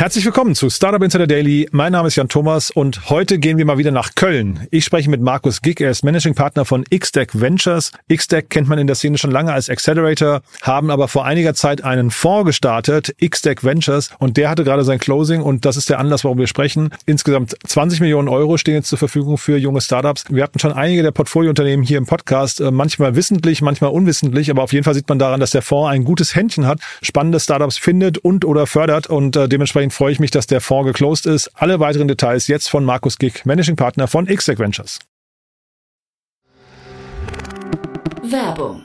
Herzlich willkommen zu Startup Insider Daily. Mein Name ist Jan Thomas und heute gehen wir mal wieder nach Köln. Ich spreche mit Markus Gick, er ist Managing Partner von XDeck Ventures. XDeck kennt man in der Szene schon lange als Accelerator, haben aber vor einiger Zeit einen Fonds gestartet, XDeck Ventures, und der hatte gerade sein Closing und das ist der Anlass, warum wir sprechen. Insgesamt 20 Millionen Euro stehen jetzt zur Verfügung für junge Startups. Wir hatten schon einige der Portfoliounternehmen hier im Podcast, äh, manchmal wissentlich, manchmal unwissentlich, aber auf jeden Fall sieht man daran, dass der Fonds ein gutes Händchen hat, spannende Startups findet und oder fördert und äh, dementsprechend freue ich mich, dass der Fonds geclosed ist. Alle weiteren Details jetzt von Markus Gick, Managing Partner von XTech Ventures. Werbung.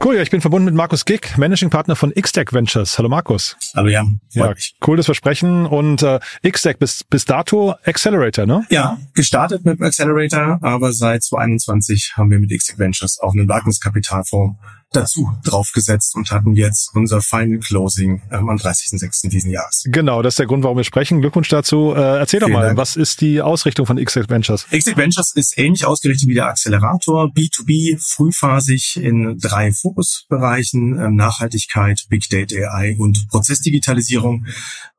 Cool, ja, ich bin verbunden mit Markus Gick, Managing Partner von XTech Ventures. Hallo Markus. Hallo Jan. Ja, cool das Versprechen. Und äh, XTech bis, bis dato Accelerator, ne? Ja, gestartet mit dem Accelerator, aber seit 2021 haben wir mit XTech Ventures auch einen Wagniskapitalfonds dazu draufgesetzt und hatten jetzt unser Final Closing ähm, am 30.06. diesen Jahres. Genau, das ist der Grund, warum wir sprechen. Glückwunsch dazu. Äh, erzähl Vielen doch mal, Dank. was ist die Ausrichtung von XTech Ventures? XTech Ventures ist ähnlich ausgerichtet wie der Accelerator, B2B, frühphasig in drei Fokusbereichen, ähm, Nachhaltigkeit, Big Data AI und Prozessdigitalisierung,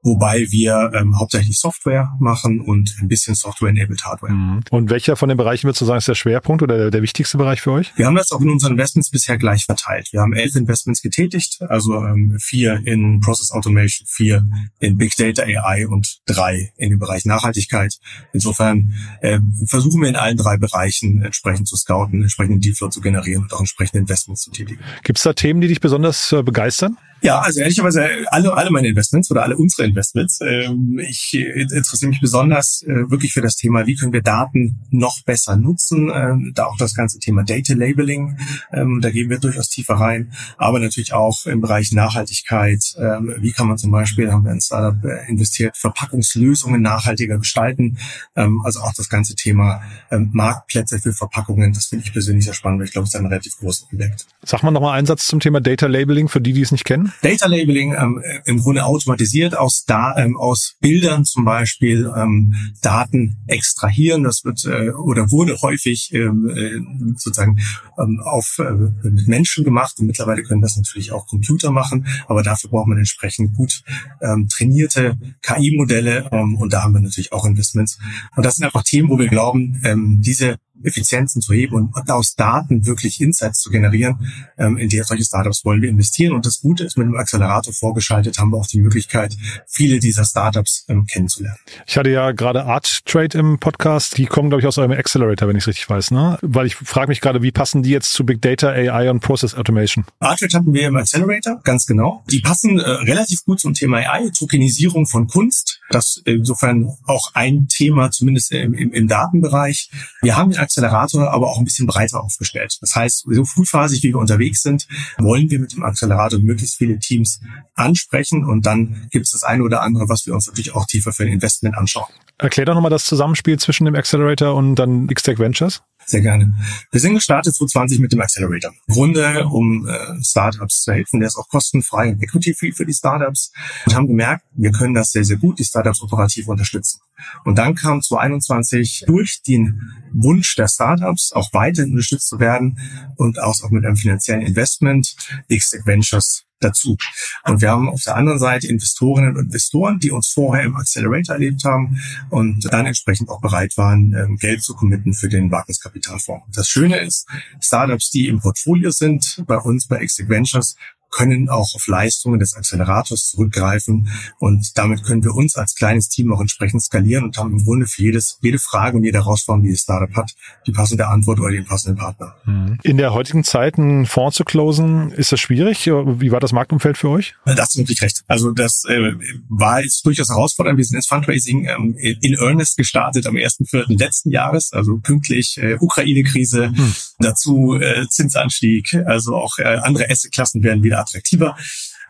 wobei wir ähm, hauptsächlich Software machen und ein bisschen Software-enabled Hardware. Und welcher von den Bereichen würdest du sagen, ist der Schwerpunkt oder der, der wichtigste Bereich für euch? Wir haben das auch in unseren Investments bisher gleich verteilt. Wir haben elf Investments getätigt, also ähm, vier in Process Automation, vier in Big Data AI und drei in dem Bereich Nachhaltigkeit. Insofern ähm, versuchen wir in allen drei Bereichen entsprechend zu scouten, entsprechenden Dealflow zu generieren und auch entsprechende Investments zu tätigen. Gibt es da Themen, die dich besonders äh, begeistern? Ja, also ehrlicherweise alle, alle meine Investments oder alle unsere Investments. Ähm, ich äh, interessiere mich besonders äh, wirklich für das Thema, wie können wir Daten noch besser nutzen. Ähm, da auch das ganze Thema Data Labeling, ähm, da gehen wir durchaus tiefer rein. Aber natürlich auch im Bereich Nachhaltigkeit. Ähm, wie kann man zum Beispiel, haben wir in Startup äh, investiert, Verpackungslösungen nachhaltiger gestalten. Ähm, also auch das ganze Thema ähm, Marktplätze für Verpackungen. Das finde ich persönlich sehr spannend, weil ich glaube, es ist ein relativ großes Objekt. Sag mal nochmal einen Satz zum Thema Data Labeling für die, die es nicht kennen. Data Labeling ähm, im Grunde automatisiert aus, da, ähm, aus Bildern zum Beispiel ähm, Daten extrahieren. Das wird äh, oder wurde häufig ähm, äh, sozusagen ähm, auf äh, mit Menschen gemacht und mittlerweile können das natürlich auch Computer machen, aber dafür braucht man entsprechend gut ähm, trainierte KI-Modelle ähm, und da haben wir natürlich auch Investments. Und das sind einfach Themen, wo wir glauben, ähm, diese Effizienzen zu heben und aus Daten wirklich Insights zu generieren, ähm, in die solche Startups wollen wir investieren. Und das Gute ist, mit dem Accelerator vorgeschaltet haben wir auch die Möglichkeit, viele dieser Startups ähm, kennenzulernen. Ich hatte ja gerade Art Trade im Podcast. Die kommen, glaube ich, aus eurem Accelerator, wenn ich es richtig weiß. Ne? Weil ich frage mich gerade, wie passen die jetzt zu Big Data, AI und Process Automation? Artrate hatten wir im Accelerator, ganz genau. Die passen äh, relativ gut zum Thema AI, Tokenisierung von Kunst. Das insofern auch ein Thema, zumindest im, im, im Datenbereich. Wir haben den Accelerator aber auch ein bisschen breiter aufgestellt. Das heißt, so frühphasig wie wir unterwegs sind, wollen wir mit dem Accelerator möglichst viele Teams ansprechen und dann gibt es das eine oder andere, was wir uns natürlich auch tiefer für ein Investment anschauen. Erklär doch nochmal das Zusammenspiel zwischen dem Accelerator und dann XTech Ventures. Sehr gerne. Wir sind gestartet 2020 mit dem Accelerator. Grunde, um äh, Startups zu helfen. Der ist auch kostenfrei und equity-free für die Startups. Und haben gemerkt, wir können das sehr, sehr gut, die Startups operativ unterstützen. Und dann kam 2021 durch den Wunsch der Startups, auch weiterhin unterstützt zu werden und auch, auch mit einem finanziellen Investment, XTech Ventures dazu. Und wir haben auf der anderen Seite Investorinnen und Investoren, die uns vorher im Accelerator erlebt haben und dann entsprechend auch bereit waren, ähm, Geld zu committen für den Wagniskapitalfonds. Das Schöne ist, Startups, die im Portfolio sind, bei uns bei Exit Ventures, können auch auf Leistungen des Accelerators zurückgreifen und damit können wir uns als kleines Team auch entsprechend skalieren und haben im Grunde für jedes, jede Frage und jede Herausforderung, die das Startup hat, die passende Antwort oder den passenden Partner. Mhm. In der heutigen Zeit einen Fonds zu closen, ist das schwierig? Wie war das Marktumfeld für euch? Da hast du natürlich recht. Also das äh, war jetzt durchaus herausfordernd. Wir sind ins Fundraising ähm, in earnest gestartet am 1.4. letzten Jahres, also pünktlich äh, Ukraine-Krise, hm. dazu äh, Zinsanstieg, also auch äh, andere Assetklassen werden wieder attraktiver.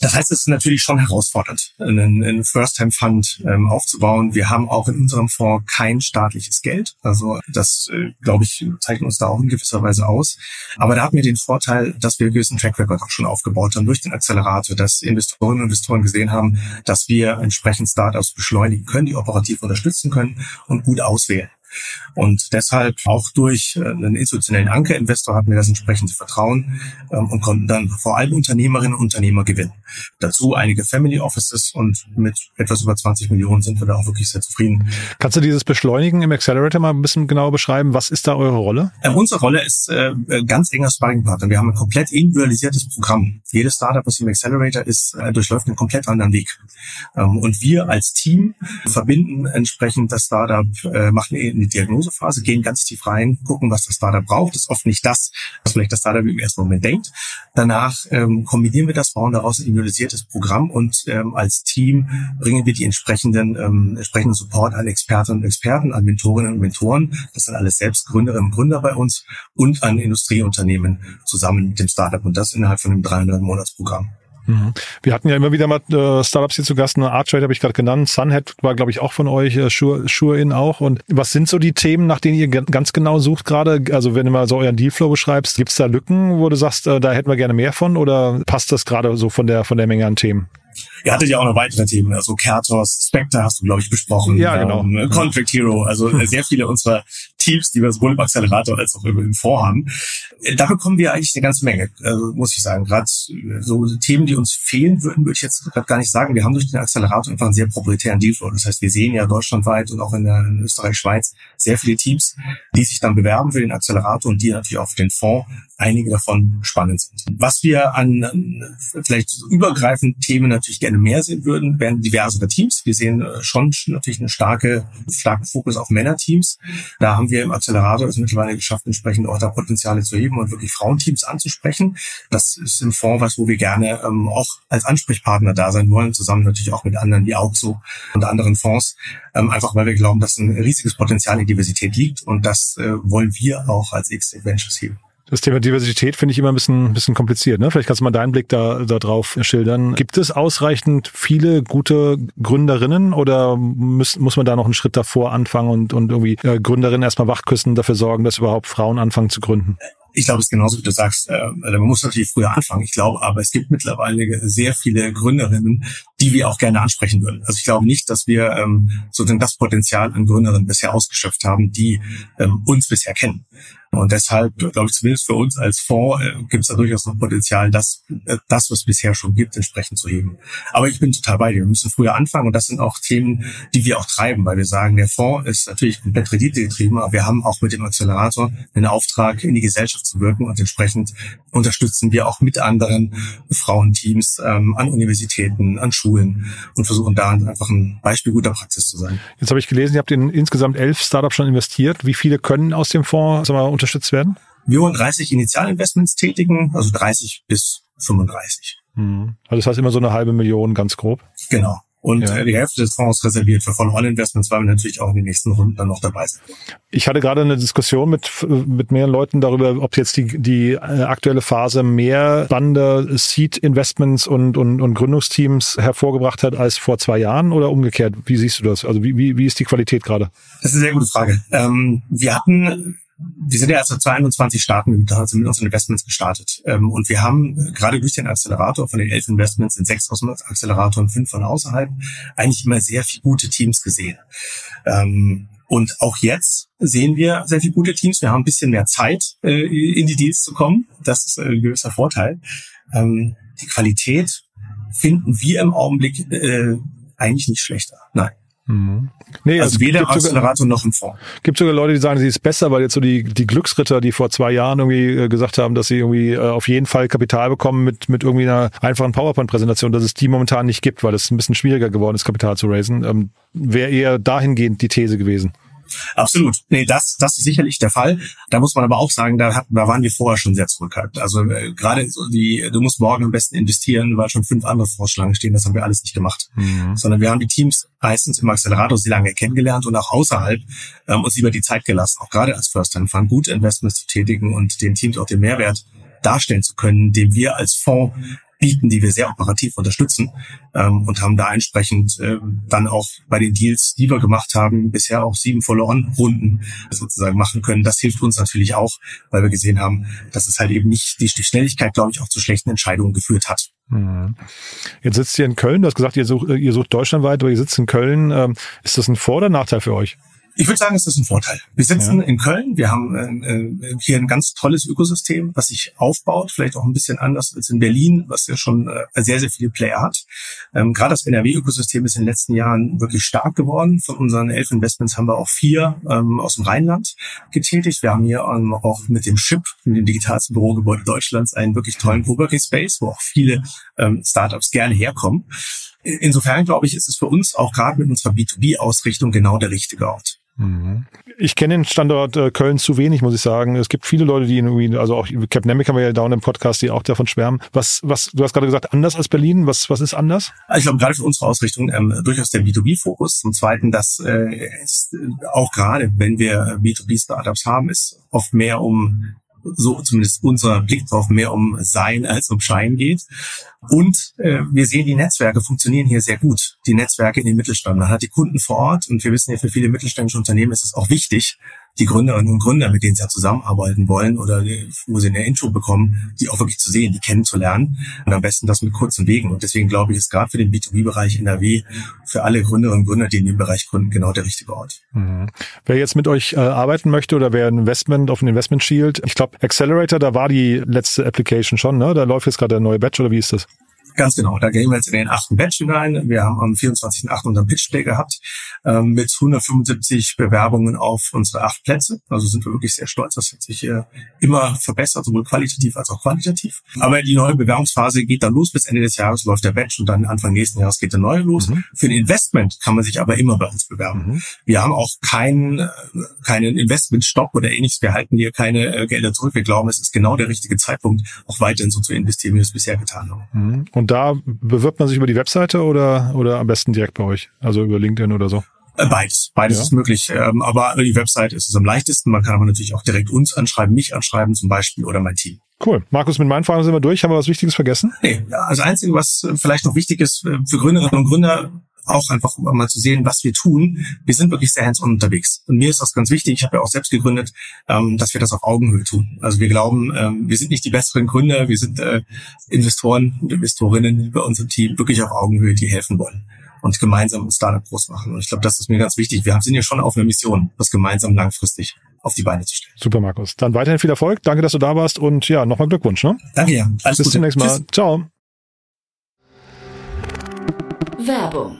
Das heißt, es ist natürlich schon herausfordernd, einen, einen First-Time-Fund ähm, aufzubauen. Wir haben auch in unserem Fonds kein staatliches Geld. Also das, äh, glaube ich, zeichnet uns da auch in gewisser Weise aus. Aber da hatten wir den Vorteil, dass wir gewissen Track Record auch schon aufgebaut haben durch den Accelerator, dass Investorinnen und Investoren gesehen haben, dass wir entsprechend Startups beschleunigen können, die operativ unterstützen können und gut auswählen. Und deshalb auch durch äh, einen institutionellen Ankerinvestor hatten wir das entsprechende Vertrauen ähm, und konnten dann vor allem Unternehmerinnen und Unternehmer gewinnen. Dazu einige Family Offices und mit etwas über 20 Millionen sind wir da auch wirklich sehr zufrieden. Kannst du dieses Beschleunigen im Accelerator mal ein bisschen genauer beschreiben? Was ist da eure Rolle? Ähm, unsere Rolle ist äh, ganz enger Sparringpartner. Wir haben ein komplett individualisiertes Programm. Jedes Startup, was im Accelerator ist, äh, durchläuft einen komplett anderen Weg. Ähm, und wir als Team verbinden entsprechend das Startup, äh, machen in die Diagnosephase, gehen ganz tief rein, gucken, was das Startup braucht. Das ist oft nicht das, was vielleicht das Startup im ersten Moment denkt. Danach ähm, kombinieren wir das, bauen daraus ein individualisiertes Programm und ähm, als Team bringen wir die entsprechenden, ähm, entsprechenden Support an Expertinnen und Experten, an Mentorinnen und Mentoren. Das sind alles selbst und Gründer bei uns und an Industrieunternehmen zusammen mit dem Startup und das innerhalb von einem 300-Monats-Programm. Mhm. Wir hatten ja immer wieder mal äh, Startups hier zu Gast, eine Archtrade habe ich gerade genannt, Sunhead war glaube ich auch von euch, äh, Sure, Sure In auch. Und was sind so die Themen, nach denen ihr ganz genau sucht gerade? Also wenn du mal so euren Dealflow beschreibst, gibt es da Lücken, wo du sagst, äh, da hätten wir gerne mehr von oder passt das gerade so von der von der Menge an Themen? Ihr hattet ja auch noch weitere Themen, also Kertos, Spectre hast du, glaube ich, besprochen. Ja, genau. Ähm, Contract Hero, also äh, sehr viele unserer Teams, die wir sowohl im Accelerator als auch im Vorhaben. Äh, da bekommen wir eigentlich eine ganze Menge, also muss ich sagen. Gerade äh, so Themen, die uns fehlen würden, würde ich jetzt gerade gar nicht sagen. Wir haben durch den Accelerator einfach einen sehr proprietären Dealflow. Das heißt, wir sehen ja deutschlandweit und auch in, Österreich, Schweiz sehr viele Teams, die sich dann bewerben für den Accelerator und die natürlich auch für den Fonds einige davon spannend sind. Was wir an vielleicht übergreifend Themen natürlich gerne mehr sehen würden, wären diversere Teams. Wir sehen äh, schon natürlich einen starke, starken Fokus auf Männerteams. Da haben wir im Accelerator es mittlerweile geschafft, entsprechend auch da Potenziale zu heben und wirklich Frauenteams anzusprechen. Das ist im Fonds was, wo wir gerne ähm, auch als Ansprechpartner da sein wollen, zusammen natürlich auch mit anderen wie AUXO und anderen Fonds, ähm, einfach weil wir glauben, dass ein riesiges Potenzial in Diversität liegt und das äh, wollen wir auch als X Ventures heben. Das Thema Diversität finde ich immer ein bisschen, bisschen kompliziert. Ne? Vielleicht kannst du mal deinen Blick da, da drauf schildern. Gibt es ausreichend viele gute Gründerinnen oder muss, muss man da noch einen Schritt davor anfangen und, und irgendwie äh, Gründerinnen erstmal wachküssen, dafür sorgen, dass überhaupt Frauen anfangen zu gründen? Ich glaube, es ist genauso, wie du sagst. Äh, man muss natürlich früher anfangen. Ich glaube, aber es gibt mittlerweile sehr viele Gründerinnen, die wir auch gerne ansprechen würden. Also ich glaube nicht, dass wir ähm, sozusagen das Potenzial an Gründerinnen bisher ausgeschöpft haben, die ähm, uns bisher kennen. Und deshalb, glaube ich, zumindest für uns als Fonds äh, gibt es da durchaus noch Potenzial, das, äh, das, was es bisher schon gibt, entsprechend zu heben. Aber ich bin total bei dir. Wir müssen früher anfangen und das sind auch Themen, die wir auch treiben, weil wir sagen, der Fonds ist natürlich komplett renditegetrieben, aber wir haben auch mit dem Accelerator einen Auftrag, in die Gesellschaft zu wirken und entsprechend unterstützen wir auch mit anderen Frauenteams ähm, an Universitäten, an Schulen und versuchen da einfach ein Beispiel guter Praxis zu sein. Jetzt habe ich gelesen, ihr habt in insgesamt elf Startups schon investiert. Wie viele können aus dem Fonds sagen wir, unterstützt werden? Wir wollen 30 Initialinvestments tätigen, also 30 bis 35. Mhm. Also das heißt immer so eine halbe Million, ganz grob. Genau. Und ja. Die Hälfte des Fonds reserviert für Follow-on-Investments, weil wir natürlich auch in den nächsten Runden dann noch dabei sind. Ich hatte gerade eine Diskussion mit, mit mehreren Leuten darüber, ob jetzt die, die äh, aktuelle Phase mehr spannende Seed-Investments und, und, und Gründungsteams hervorgebracht hat als vor zwei Jahren oder umgekehrt. Wie siehst du das? Also wie, wie, wie ist die Qualität gerade? Das ist eine sehr gute Frage. Ähm, wir hatten wir sind ja erst seit 22 Staaten mit, unseren Investments gestartet. Ähm, und wir haben äh, gerade durch den Accelerator, von den elf Investments sind sechs aus dem Accelerator und fünf von außerhalb, eigentlich immer sehr viele gute Teams gesehen. Ähm, und auch jetzt sehen wir sehr viele gute Teams. Wir haben ein bisschen mehr Zeit, äh, in die Deals zu kommen. Das ist ein gewisser Vorteil. Ähm, die Qualität finden wir im Augenblick äh, eigentlich nicht schlechter. Nein. Mhm. Nee, also weder im Accelerator noch im Fonds. Gibt sogar Leute, die sagen, sie ist besser, weil jetzt so die, die Glücksritter, die vor zwei Jahren irgendwie äh, gesagt haben, dass sie irgendwie äh, auf jeden Fall Kapital bekommen mit, mit irgendwie einer einfachen PowerPoint-Präsentation, dass es die momentan nicht gibt, weil es ein bisschen schwieriger geworden ist, Kapital zu raisen, ähm, wäre eher dahingehend die These gewesen. Absolut. Nee, das, das ist sicherlich der Fall. Da muss man aber auch sagen, da, hat, da waren wir vorher schon sehr zurückhaltend. Also äh, gerade so die, du musst morgen am besten investieren, weil schon fünf andere Vorschläge stehen. Das haben wir alles nicht gemacht. Mhm. Sondern wir haben die Teams meistens im Accelerator sehr lange kennengelernt und auch außerhalb ähm, uns über die Zeit gelassen, auch gerade als First-Time-Fund gute Investments zu tätigen und den Teams auch den Mehrwert darstellen zu können, den wir als Fonds bieten, die wir sehr operativ unterstützen ähm, und haben da entsprechend äh, dann auch bei den Deals, die wir gemacht haben, bisher auch sieben Follow-on-Runden sozusagen machen können. Das hilft uns natürlich auch, weil wir gesehen haben, dass es halt eben nicht die, Schnelligkeit, glaube ich, auch zu schlechten Entscheidungen geführt hat. Mhm. Jetzt sitzt ihr in Köln, du hast gesagt, ihr sucht, ihr sucht deutschlandweit, aber ihr sitzt in Köln. Ähm, ist das ein Vor- oder Nachteil für euch? Ich würde sagen, es ist ein Vorteil. Wir sitzen ja. in Köln, wir haben äh, hier ein ganz tolles Ökosystem, was sich aufbaut, vielleicht auch ein bisschen anders als in Berlin, was ja schon äh, sehr, sehr viele Player hat. Ähm, Gerade das NRW-Ökosystem ist in den letzten Jahren wirklich stark geworden. Von unseren elf Investments haben wir auch vier ähm, aus dem Rheinland getätigt. Wir haben hier ähm, auch mit dem SHIP, mit dem digitalsten Bürogebäude Deutschlands, einen wirklich tollen Coworking Space, wo auch viele ähm, Startups gerne herkommen. Insofern glaube ich, ist es für uns auch gerade mit unserer B2B-Ausrichtung genau der richtige Ort. Mhm. Ich kenne den Standort äh, Köln zu wenig, muss ich sagen. Es gibt viele Leute, die irgendwie, also auch Capnemic haben wir ja down im Podcast, die auch davon schwärmen. Was, was, du hast gerade gesagt, anders als Berlin. Was, was ist anders? Also ich glaube, gerade für unsere Ausrichtung ähm, durchaus der B2B-Fokus. Zum Zweiten, dass äh, ist, auch gerade, wenn wir B2B-Startups haben, ist oft mehr um so zumindest unser Blick drauf mehr um Sein als um Schein geht. Und äh, wir sehen, die Netzwerke funktionieren hier sehr gut. Die Netzwerke in den Mittelstand. Man hat die Kunden vor Ort und wir wissen ja, für viele mittelständische Unternehmen ist es auch wichtig, die Gründerinnen und Gründer, mit denen sie ja zusammenarbeiten wollen oder wo sie eine Intro bekommen, die auch wirklich zu sehen, die kennenzulernen. Und am besten das mit kurzen Wegen. Und deswegen glaube ich, ist gerade für den B2B-Bereich NRW für alle Gründerinnen und Gründer, die in dem Bereich gründen, genau der richtige Ort. Mhm. Wer jetzt mit euch äh, arbeiten möchte oder wer ein Investment auf ein Investment schielt, ich glaube, Accelerator, da war die letzte Application schon, ne? Da läuft jetzt gerade der neue Batch oder wie ist das? Ganz genau. Da gehen wir jetzt in den achten Batch hinein. Wir haben am 24.8. unseren Pitch Day gehabt ähm, mit 175 Bewerbungen auf unsere acht Plätze. Also sind wir wirklich sehr stolz. Das hat sich äh, immer verbessert, sowohl qualitativ als auch quantitativ. Aber die neue Bewerbungsphase geht dann los. Bis Ende des Jahres läuft der Batch und dann Anfang nächsten Jahres geht der neue los. Mhm. Für ein Investment kann man sich aber immer bei uns bewerben. Mhm. Wir haben auch keinen äh, keinen Investmentstopp oder ähnliches. Wir halten hier keine äh, Gelder zurück. Wir glauben, es ist genau der richtige Zeitpunkt, auch weiterhin so zu investieren, wie wir es bisher getan haben. Mhm. Und da bewirbt man sich über die Webseite oder, oder am besten direkt bei euch? Also über LinkedIn oder so? Äh, beides. Beides ja. ist möglich. Ähm, aber die Website ist es am leichtesten. Man kann aber natürlich auch direkt uns anschreiben, mich anschreiben zum Beispiel oder mein Team. Cool. Markus, mit meinen Fragen sind wir durch. Haben wir was Wichtiges vergessen? Nee, also Einzige, was vielleicht noch wichtig ist äh, für Gründerinnen und Gründer, auch einfach mal zu sehen, was wir tun. Wir sind wirklich sehr hands-on unterwegs. Und mir ist das ganz wichtig, ich habe ja auch selbst gegründet, ähm, dass wir das auf Augenhöhe tun. Also wir glauben, ähm, wir sind nicht die besseren Gründer, wir sind äh, Investoren und Investorinnen bei unserem Team wirklich auf Augenhöhe, die helfen wollen und gemeinsam ein Startup groß machen. Und ich glaube, das ist mir ganz wichtig. Wir sind ja schon auf einer Mission, das gemeinsam langfristig auf die Beine zu stellen. Super, Markus. Dann weiterhin viel Erfolg. Danke, dass du da warst und ja, nochmal Glückwunsch. Ne? Danke, ja. Alles Bis Gute. zum nächsten Mal. Tschüss. Ciao. Werbung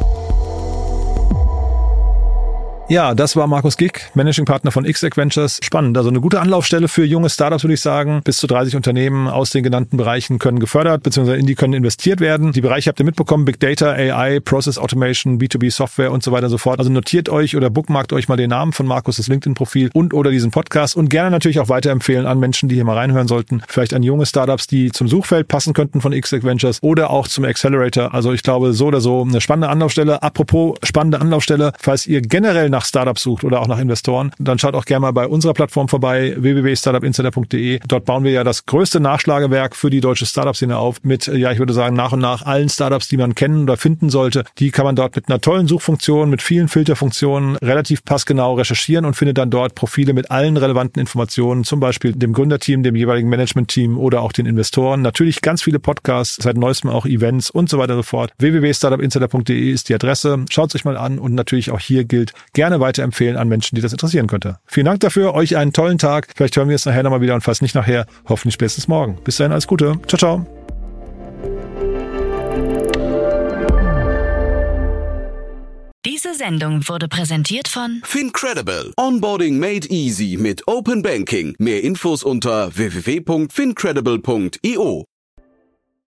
Ja, das war Markus Gick, Managing Partner von XDEC Ventures. Spannend. Also eine gute Anlaufstelle für junge Startups, würde ich sagen. Bis zu 30 Unternehmen aus den genannten Bereichen können gefördert, beziehungsweise in die können investiert werden. Die Bereiche habt ihr mitbekommen. Big Data, AI, Process Automation, B2B Software und so weiter und so fort. Also notiert euch oder bookmarkt euch mal den Namen von Markus, das LinkedIn-Profil und oder diesen Podcast und gerne natürlich auch weiterempfehlen an Menschen, die hier mal reinhören sollten. Vielleicht an junge Startups, die zum Suchfeld passen könnten von XDEC Ventures oder auch zum Accelerator. Also ich glaube, so oder so eine spannende Anlaufstelle. Apropos spannende Anlaufstelle, falls ihr generell nach nach Startups sucht oder auch nach Investoren, dann schaut auch gerne mal bei unserer Plattform vorbei, www.startupinsider.de. Dort bauen wir ja das größte Nachschlagewerk für die deutsche Startup-Szene auf mit, ja, ich würde sagen, nach und nach allen Startups, die man kennen oder finden sollte. Die kann man dort mit einer tollen Suchfunktion, mit vielen Filterfunktionen relativ passgenau recherchieren und findet dann dort Profile mit allen relevanten Informationen, zum Beispiel dem Gründerteam, dem jeweiligen Managementteam oder auch den Investoren. Natürlich ganz viele Podcasts, seit neuestem auch Events und so weiter und so fort. www.startupinsider.de ist die Adresse. Schaut es euch mal an und natürlich auch hier gilt, gerne gerne weiterempfehlen an Menschen, die das interessieren könnte. Vielen Dank dafür, euch einen tollen Tag. Vielleicht hören wir es nachher nochmal wieder und falls nicht nachher, hoffentlich spätestens morgen. Bis dahin, alles Gute. Ciao, ciao. Diese Sendung wurde präsentiert von Fincredible. Onboarding made easy mit Open Banking. Mehr Infos unter www.fincredible.io.